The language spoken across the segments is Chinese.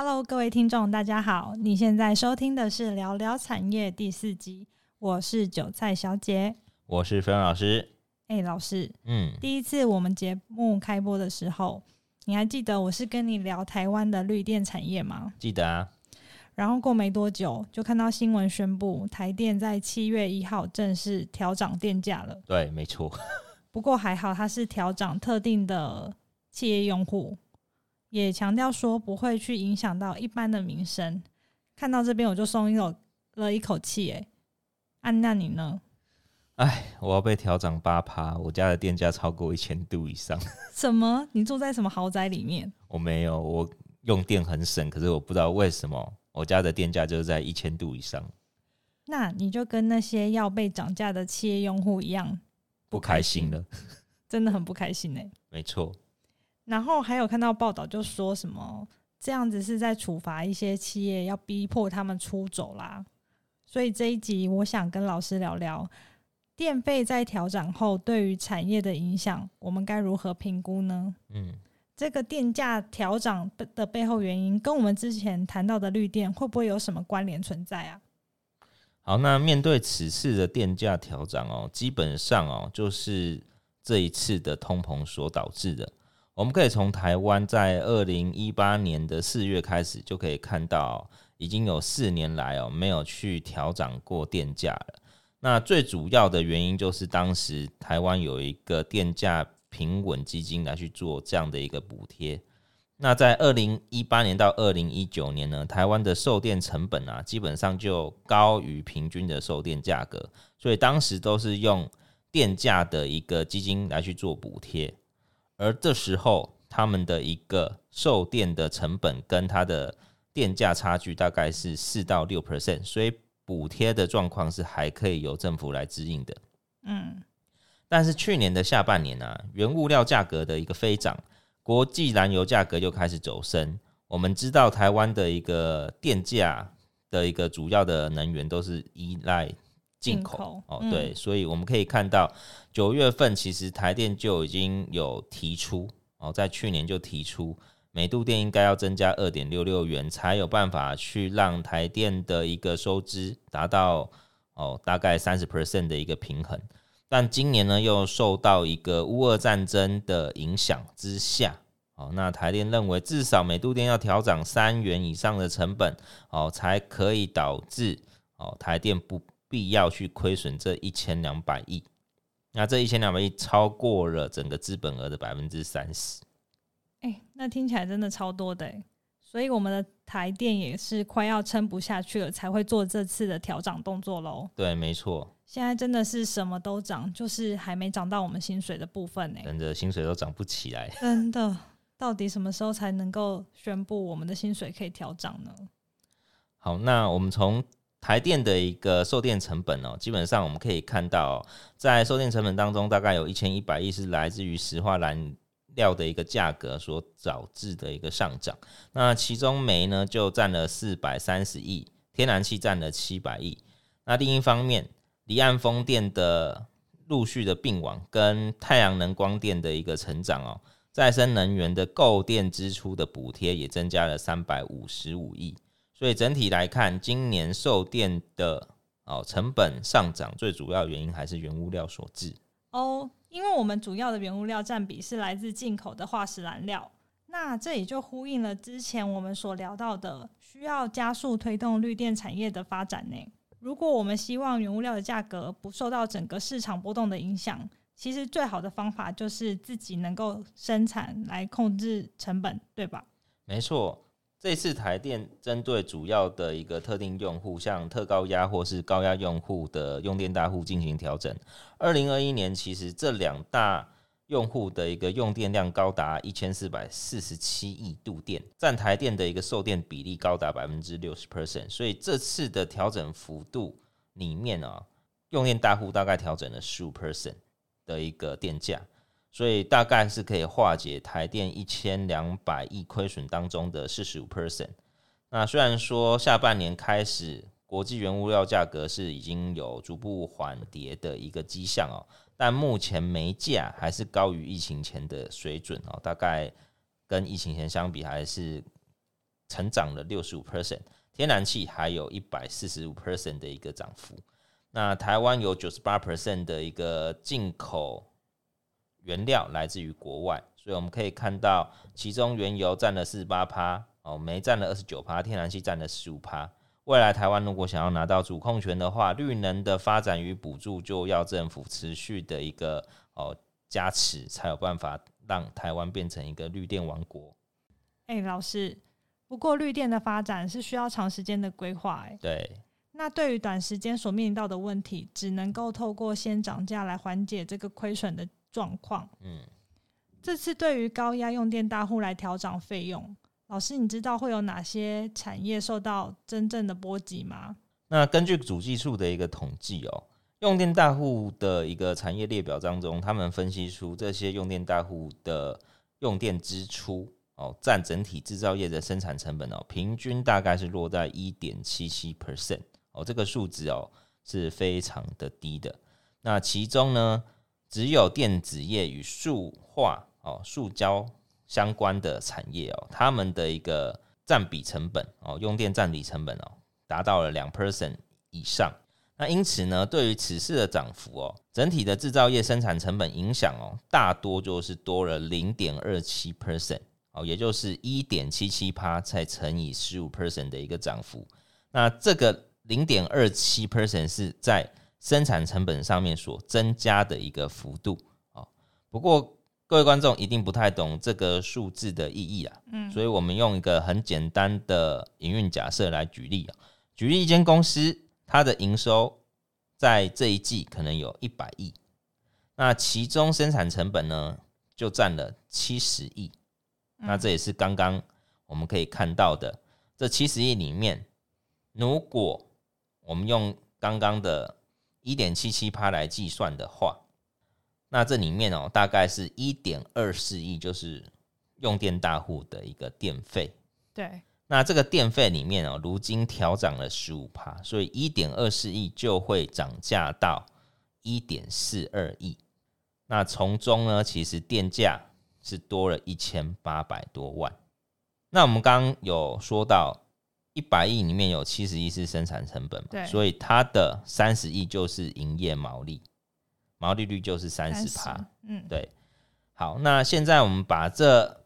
Hello，各位听众，大家好！你现在收听的是《聊聊产业》第四集，我是韭菜小姐，我是飞扬老师。哎、欸，老师，嗯，第一次我们节目开播的时候，你还记得我是跟你聊台湾的绿电产业吗？记得啊。然后过没多久，就看到新闻宣布，台电在七月一号正式调涨电价了。对，没错。不过还好，它是调涨特定的企业用户。也强调说不会去影响到一般的民生。看到这边我就松一口了一口气。哎，安娜你呢？哎，我要被调涨八趴，我家的电价超过一千度以上。什么？你住在什么豪宅里面？我没有，我用电很省，可是我不知道为什么我家的电价就是在一千度以上。那你就跟那些要被涨价的企业用户一样不开心了，真的很不开心哎。没错。然后还有看到报道，就说什么这样子是在处罚一些企业，要逼迫他们出走啦。所以这一集我想跟老师聊聊电费在调整后对于产业的影响，我们该如何评估呢？嗯，这个电价调整的背后原因，跟我们之前谈到的绿电会不会有什么关联存在啊？好，那面对此次的电价调整哦，基本上哦就是这一次的通膨所导致的。我们可以从台湾在二零一八年的四月开始，就可以看到已经有四年来哦没有去调涨过电价了。那最主要的原因就是当时台湾有一个电价平稳基金来去做这样的一个补贴。那在二零一八年到二零一九年呢，台湾的售电成本啊基本上就高于平均的售电价格，所以当时都是用电价的一个基金来去做补贴。而这时候，他们的一个售电的成本跟它的电价差距大概是四到六 percent，所以补贴的状况是还可以由政府来支应的。嗯，但是去年的下半年啊，原物料价格的一个飞涨，国际燃油价格又开始走升。我们知道台湾的一个电价的一个主要的能源都是依赖。进口，口哦，对，嗯、所以我们可以看到，九月份其实台电就已经有提出哦，在去年就提出每度电应该要增加二点六六元，才有办法去让台电的一个收支达到哦大概三十 percent 的一个平衡。但今年呢，又受到一个乌俄战争的影响之下，哦，那台电认为至少每度电要调涨三元以上的成本哦，才可以导致哦台电不。必要去亏损这一千两百亿，那这一千两百亿超过了整个资本额的百分之三十。哎，那听起来真的超多的，所以我们的台电也是快要撑不下去了，才会做这次的调涨动作喽。对，没错。现在真的是什么都涨，就是还没涨到我们薪水的部分呢。真的薪水都涨不起来。真的，到底什么时候才能够宣布我们的薪水可以调涨呢？好，那我们从。台电的一个售电成本哦，基本上我们可以看到，在售电成本当中，大概有一千一百亿是来自于石化燃料的一个价格所导致的一个上涨。那其中煤呢就占了四百三十亿，天然气占了七百亿。那另一方面，离岸风电的陆续的并网跟太阳能光电的一个成长哦，再生能源的购电支出的补贴也增加了三百五十五亿。所以整体来看，今年售电的哦成本上涨，最主要原因还是原物料所致哦。因为我们主要的原物料占比是来自进口的化石燃料，那这也就呼应了之前我们所聊到的，需要加速推动绿电产业的发展呢。如果我们希望原物料的价格不受到整个市场波动的影响，其实最好的方法就是自己能够生产来控制成本，对吧？没错。这次台电针对主要的一个特定用户，像特高压或是高压用户的用电大户进行调整。二零二一年，其实这两大用户的一个用电量高达一千四百四十七亿度电，占台电的一个售电比例高达百分之六十 percent。所以这次的调整幅度里面啊，用电大户大概调整了十五 percent 的一个电价。所以大概是可以化解台电一千两百亿亏损当中的四十五 percent。那虽然说下半年开始，国际原物料价格是已经有逐步缓跌的一个迹象哦，但目前煤价还是高于疫情前的水准哦，大概跟疫情前相比还是成长了六十五 percent，天然气还有一百四十五 percent 的一个涨幅。那台湾有九十八 percent 的一个进口原料来自于国外，所以我们可以看到，其中原油占了四十八趴，哦，煤占了二十九趴，天然气占了十五趴。未来台湾如果想要拿到主控权的话，绿能的发展与补助就要政府持续的一个哦加持，才有办法让台湾变成一个绿电王国。哎、欸，老师，不过绿电的发展是需要长时间的规划，哎，对。那对于短时间所面临到的问题，只能够透过先涨价来缓解这个亏损的状况。嗯，这次对于高压用电大户来调整费用。老师，你知道会有哪些产业受到真正的波及吗？那根据主计处的一个统计哦，用电大户的一个产业列表当中，他们分析出这些用电大户的用电支出哦，占整体制造业的生产成本哦，平均大概是落在一点七七 percent 哦，这个数值哦是非常的低的。那其中呢，只有电子业与塑化哦，塑胶。相关的产业哦，他们的一个占比成本哦，用电占比成本哦，达到了两 percent 以上。那因此呢，对于此次的涨幅哦，整体的制造业生产成本影响哦，大多就是多了零点二七 percent 哦，也就是一点七七趴再乘以十五 percent 的一个涨幅。那这个零点二七 percent 是在生产成本上面所增加的一个幅度。哦。不过，各位观众一定不太懂这个数字的意义啊，嗯，所以我们用一个很简单的营运假设来举例啊。举例一间公司，它的营收在这一季可能有一百亿，那其中生产成本呢就占了七十亿，那这也是刚刚我们可以看到的。这七十亿里面，如果我们用刚刚的一点七七趴来计算的话。那这里面哦，大概是一点二四亿，就是用电大户的一个电费。对。那这个电费里面哦，如今调涨了十五趴，所以一点二四亿就会涨价到一点四二亿。那从中呢，其实电价是多了一千八百多万。那我们刚刚有说到，一百亿里面有七十亿是生产成本嘛，对。所以它的三十亿就是营业毛利。毛利率就是三十趴，嗯，对。好，那现在我们把这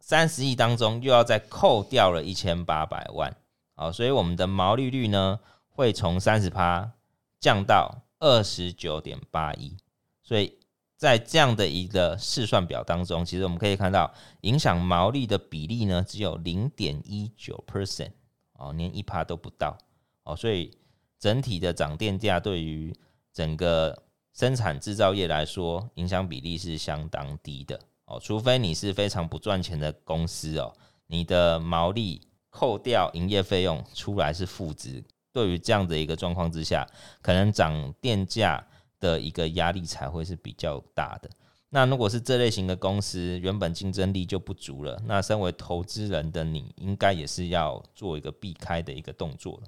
三十亿当中又要再扣掉了一千八百万，好，所以我们的毛利率呢会从三十趴降到二十九点八一。所以在这样的一个试算表当中，其实我们可以看到，影响毛利的比例呢只有零点一九 percent，哦，连一趴都不到，哦，所以整体的涨电价对于整个生产制造业来说，影响比例是相当低的哦，除非你是非常不赚钱的公司哦，你的毛利扣掉营业费用出来是负值，对于这样的一个状况之下，可能涨电价的一个压力才会是比较大的。那如果是这类型的公司，原本竞争力就不足了，那身为投资人的你，应该也是要做一个避开的一个动作。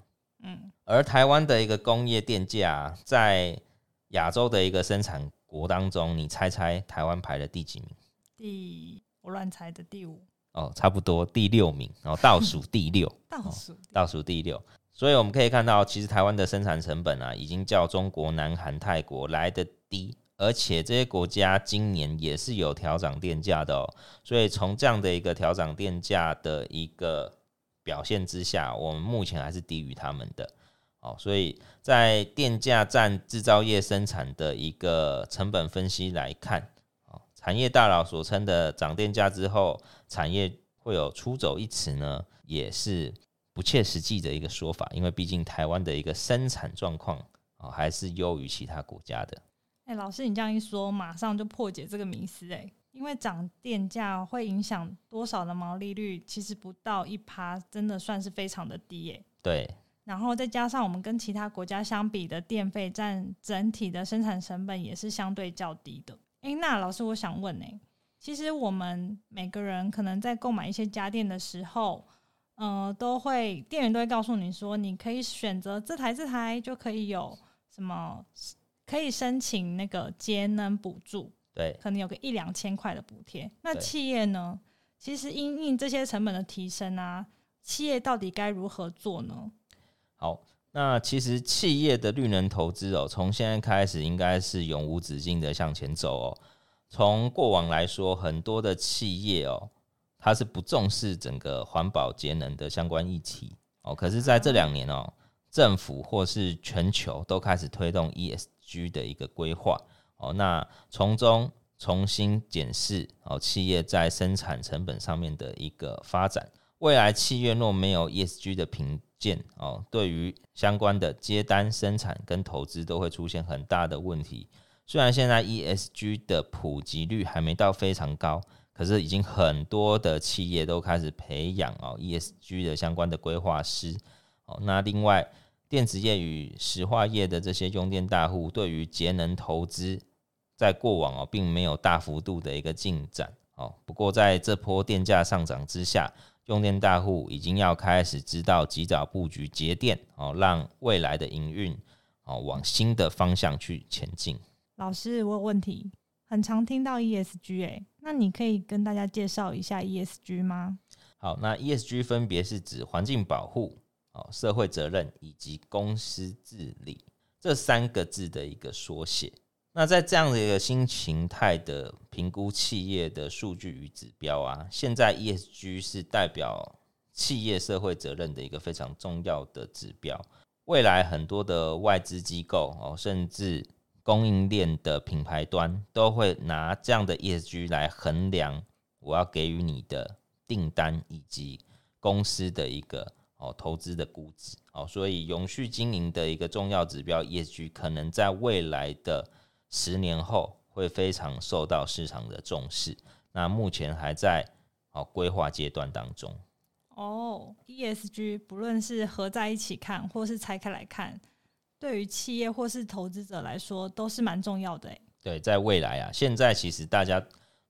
嗯，而台湾的一个工业电价在亚洲的一个生产国当中，你猜猜台湾排了第几名？第我乱猜的第五哦，差不多第六名，然后倒数第六，倒数倒数第六。所以我们可以看到，其实台湾的生产成本啊，已经较中国、南韩、泰国来的低，而且这些国家今年也是有调涨电价的哦。所以从这样的一个调涨电价的一个表现之下，我们目前还是低于他们的。哦，所以在电价占制造业生产的一个成本分析来看，哦，产业大佬所称的涨电价之后，产业会有出走一词呢，也是不切实际的一个说法，因为毕竟台湾的一个生产状况哦，还是优于其他国家的。哎、欸，老师，你这样一说，马上就破解这个迷思哎，因为涨电价会影响多少的毛利率，其实不到一趴，真的算是非常的低哎。对。然后再加上我们跟其他国家相比的电费占整体的生产成本也是相对较低的。诶，那老师，我想问哎，其实我们每个人可能在购买一些家电的时候，呃，都会店员都会告诉你说，你可以选择这台这台就可以有什么可以申请那个节能补助，对，可能有个一两千块的补贴。那企业呢，其实因应这些成本的提升啊。企业到底该如何做呢？好，那其实企业的绿能投资哦，从现在开始应该是永无止境的向前走哦。从过往来说，很多的企业哦，它是不重视整个环保节能的相关议题哦。可是，在这两年哦，政府或是全球都开始推动 ESG 的一个规划哦，那从中重新检视哦，企业在生产成本上面的一个发展。未来企业若没有 ESG 的评鉴哦，对于相关的接单、生产跟投资都会出现很大的问题。虽然现在 ESG 的普及率还没到非常高，可是已经很多的企业都开始培养哦 ESG 的相关的规划师哦。那另外，电子业与石化业的这些用电大户，对于节能投资，在过往哦并没有大幅度的一个进展哦。不过在这波电价上涨之下，用电大户已经要开始知道及早布局节电哦，让未来的营运哦往新的方向去前进。老师，我有问题，很常听到 ESG，哎，那你可以跟大家介绍一下 ESG 吗？好，那 ESG 分别是指环境保护、哦社会责任以及公司治理这三个字的一个缩写。那在这样的一个新形态的评估企业的数据与指标啊，现在 ESG 是代表企业社会责任的一个非常重要的指标。未来很多的外资机构哦，甚至供应链的品牌端都会拿这样的 ESG 来衡量我要给予你的订单以及公司的一个哦投资的估值哦，所以永续经营的一个重要指标 ESG 可能在未来的十年后会非常受到市场的重视。那目前还在哦规划阶段当中。哦，ESG 不论是合在一起看或是拆开来看。对于企业或是投资者来说，都是蛮重要的。对，在未来啊，现在其实大家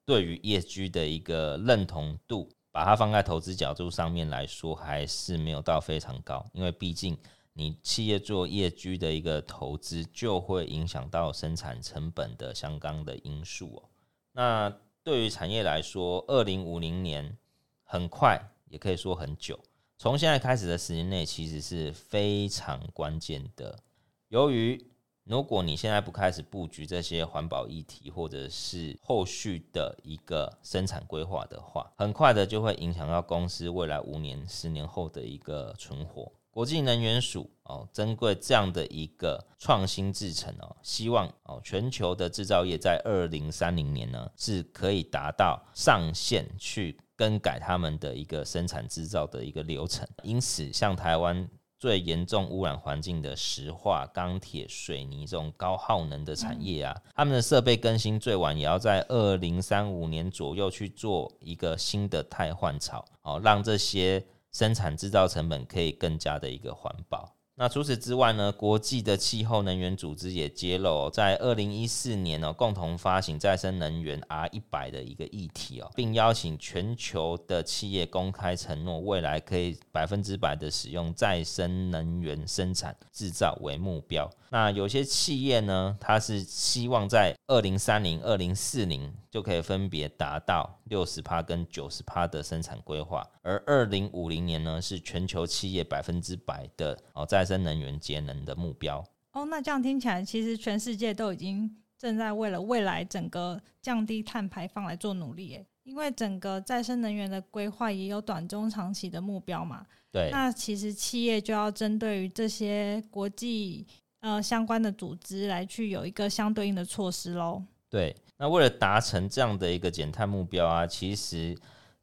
对于 ESG 的一个认同度，把它放在投资角度上面来说，还是没有到非常高。因为毕竟你企业做业居的一个投资，就会影响到生产成本的相关的因素哦。那对于产业来说，二零五零年很快，也可以说很久。从现在开始的十年内，其实是非常关键的。由于如果你现在不开始布局这些环保议题，或者是后续的一个生产规划的话，很快的就会影响到公司未来五年、十年后的一个存活。国际能源署哦，珍贵这样的一个创新制程哦，希望哦全球的制造业在二零三零年呢是可以达到上线去更改他们的一个生产制造的一个流程。因此，像台湾。最严重污染环境的石化、钢铁、水泥这种高耗能的产业啊，他们的设备更新最晚也要在二零三五年左右去做一个新的汰换潮，哦，让这些生产制造成本可以更加的一个环保。那除此之外呢，国际的气候能源组织也揭露，在二零一四年呢，共同发行再生能源 R 一百的一个议题哦，并邀请全球的企业公开承诺，未来可以百分之百的使用再生能源生产制造为目标。那有些企业呢，它是希望在二零三零、二零四零就可以分别达到六十趴跟九十趴的生产规划，而二零五零年呢，是全球企业百分之百的哦再生能源节能的目标。哦，那这样听起来，其实全世界都已经正在为了未来整个降低碳排放来做努力，诶，因为整个再生能源的规划也有短中长期的目标嘛。对，那其实企业就要针对于这些国际。呃，相关的组织来去有一个相对应的措施喽。对，那为了达成这样的一个减碳目标啊，其实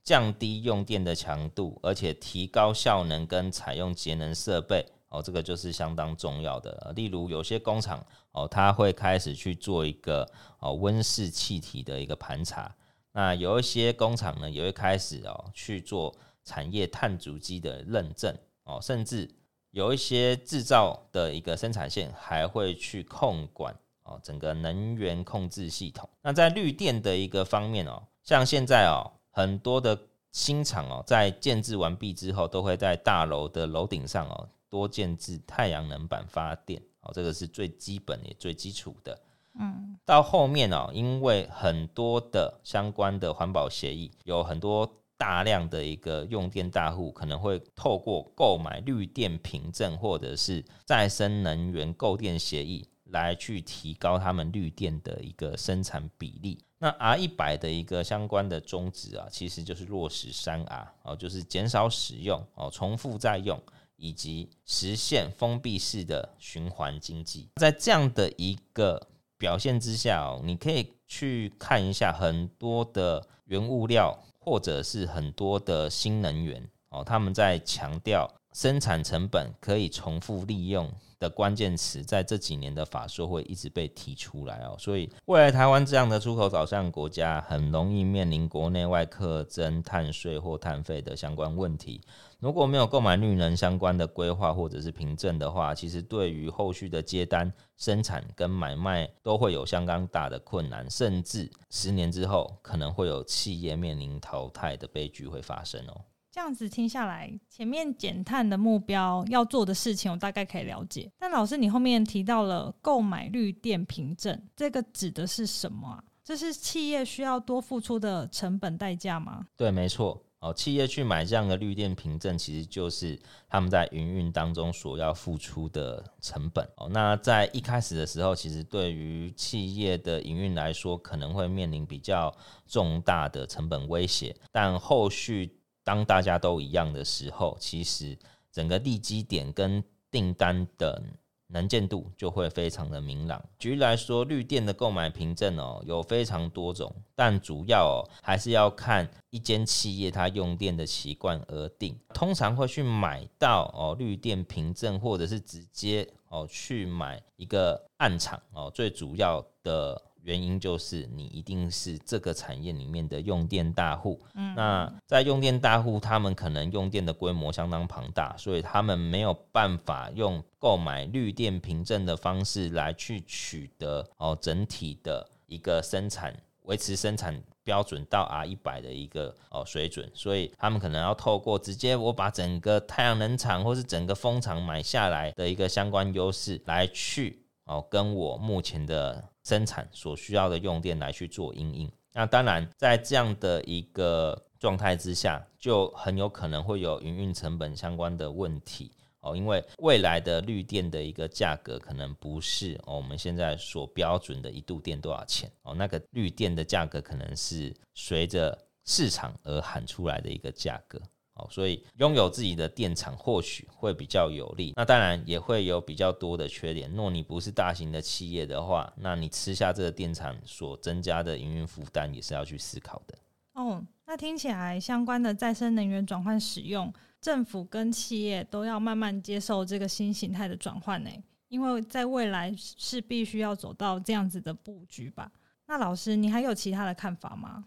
降低用电的强度，而且提高效能跟采用节能设备哦，这个就是相当重要的。例如有些工厂哦，它会开始去做一个哦温室气体的一个盘查。那有一些工厂呢，也会开始哦去做产业碳足迹的认证哦，甚至。有一些制造的一个生产线还会去控管哦，整个能源控制系统。那在绿电的一个方面哦，像现在哦，很多的新厂哦，在建制完毕之后，都会在大楼的楼顶上哦，多建置太阳能板发电哦，这个是最基本也最基础的。嗯，到后面哦，因为很多的相关的环保协议，有很多大量的一个用电大户可能会透过购买绿电凭证或者是再生能源购电协议来去提高他们绿电的一个生产比例。那 R 一百的一个相关的宗旨啊，其实就是落实三 R 哦，就是减少使用哦，重复再用，以及实现封闭式的循环经济。在这样的一个表现之下哦，你可以去看一下很多的原物料，或者是很多的新能源哦，他们在强调生产成本可以重复利用。的关键词在这几年的法说会一直被提出来哦，所以未来台湾这样的出口导向国家，很容易面临国内外课征碳税或碳费的相关问题。如果没有购买绿能相关的规划或者是凭证的话，其实对于后续的接单、生产跟买卖都会有相当大的困难，甚至十年之后可能会有企业面临淘汰的悲剧会发生哦。这样子听下来，前面减碳的目标要做的事情，我大概可以了解。但老师，你后面提到了购买绿电凭证，这个指的是什么啊？这是企业需要多付出的成本代价吗？对，没错。哦，企业去买这样的绿电凭证，其实就是他们在营运当中所要付出的成本。哦，那在一开始的时候，其实对于企业的营运来说，可能会面临比较重大的成本威胁，但后续。当大家都一样的时候，其实整个地基点跟订单的能见度就会非常的明朗。举例来说，绿电的购买凭证哦，有非常多种，但主要哦还是要看一间企业它用电的习惯而定。通常会去买到哦绿电凭证，或者是直接哦去买一个暗场哦，最主要的。原因就是你一定是这个产业里面的用电大户，嗯，那在用电大户，他们可能用电的规模相当庞大，所以他们没有办法用购买绿电凭证的方式来去取得哦整体的一个生产维持生产标准到 R 一百的一个哦水准，所以他们可能要透过直接我把整个太阳能厂或是整个风场买下来的一个相关优势来去哦跟我目前的。生产所需要的用电来去做因应，那当然在这样的一个状态之下，就很有可能会有营运成本相关的问题。哦，因为未来的绿电的一个价格可能不是我们现在所标准的一度电多少钱。哦，那个绿电的价格可能是随着市场而喊出来的一个价格。哦，所以拥有自己的电厂或许会比较有利，那当然也会有比较多的缺点。若你不是大型的企业的话，那你吃下这个电厂所增加的营运负担也是要去思考的。哦，那听起来相关的再生能源转换使用，政府跟企业都要慢慢接受这个新形态的转换呢？因为在未来是必须要走到这样子的布局吧？那老师，你还有其他的看法吗？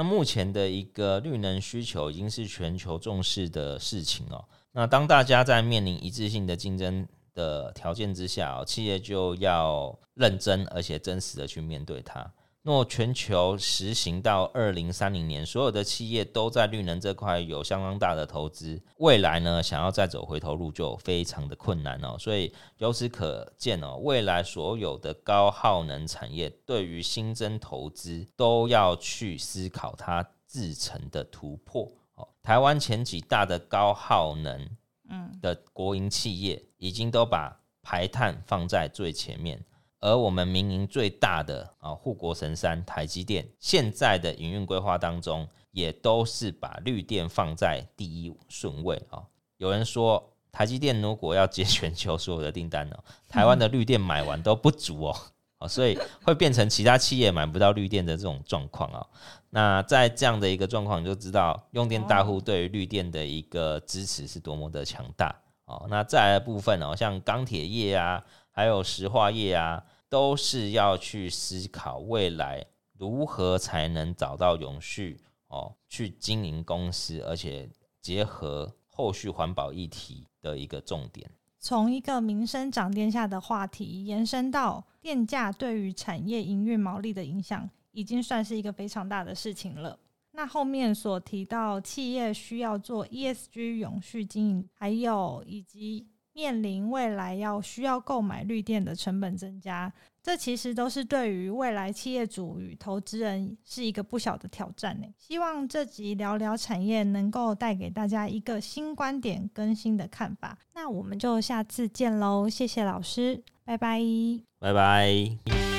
那目前的一个绿能需求已经是全球重视的事情哦。那当大家在面临一致性的竞争的条件之下，企业就要认真而且真实的去面对它。若全球实行到二零三零年，所有的企业都在绿能这块有相当大的投资，未来呢，想要再走回头路就非常的困难哦。所以由此可见哦，未来所有的高耗能产业对于新增投资都要去思考它制成的突破哦。台湾前几大的高耗能嗯的国营企业已经都把排碳放在最前面。而我们民营最大的啊护国神山台积电，现在的营运规划当中，也都是把绿电放在第一顺位啊。有人说，台积电如果要接全球所有的订单呢，台湾的绿电买完都不足哦，所以会变成其他企业买不到绿电的这种状况啊。那在这样的一个状况，你就知道用电大户对于绿电的一个支持是多么的强大哦。那再来的部分哦，像钢铁业啊。还有石化业啊，都是要去思考未来如何才能找到永续哦，去经营公司，而且结合后续环保议题的一个重点。从一个民生涨电价的话题延伸到电价对于产业营运毛利的影响，已经算是一个非常大的事情了。那后面所提到企业需要做 ESG 永续经营，还有以及。面临未来要需要购买绿电的成本增加，这其实都是对于未来企业主与投资人是一个不小的挑战呢。希望这集聊聊产业能够带给大家一个新观点、更新的看法。那我们就下次见喽，谢谢老师，拜拜，拜拜。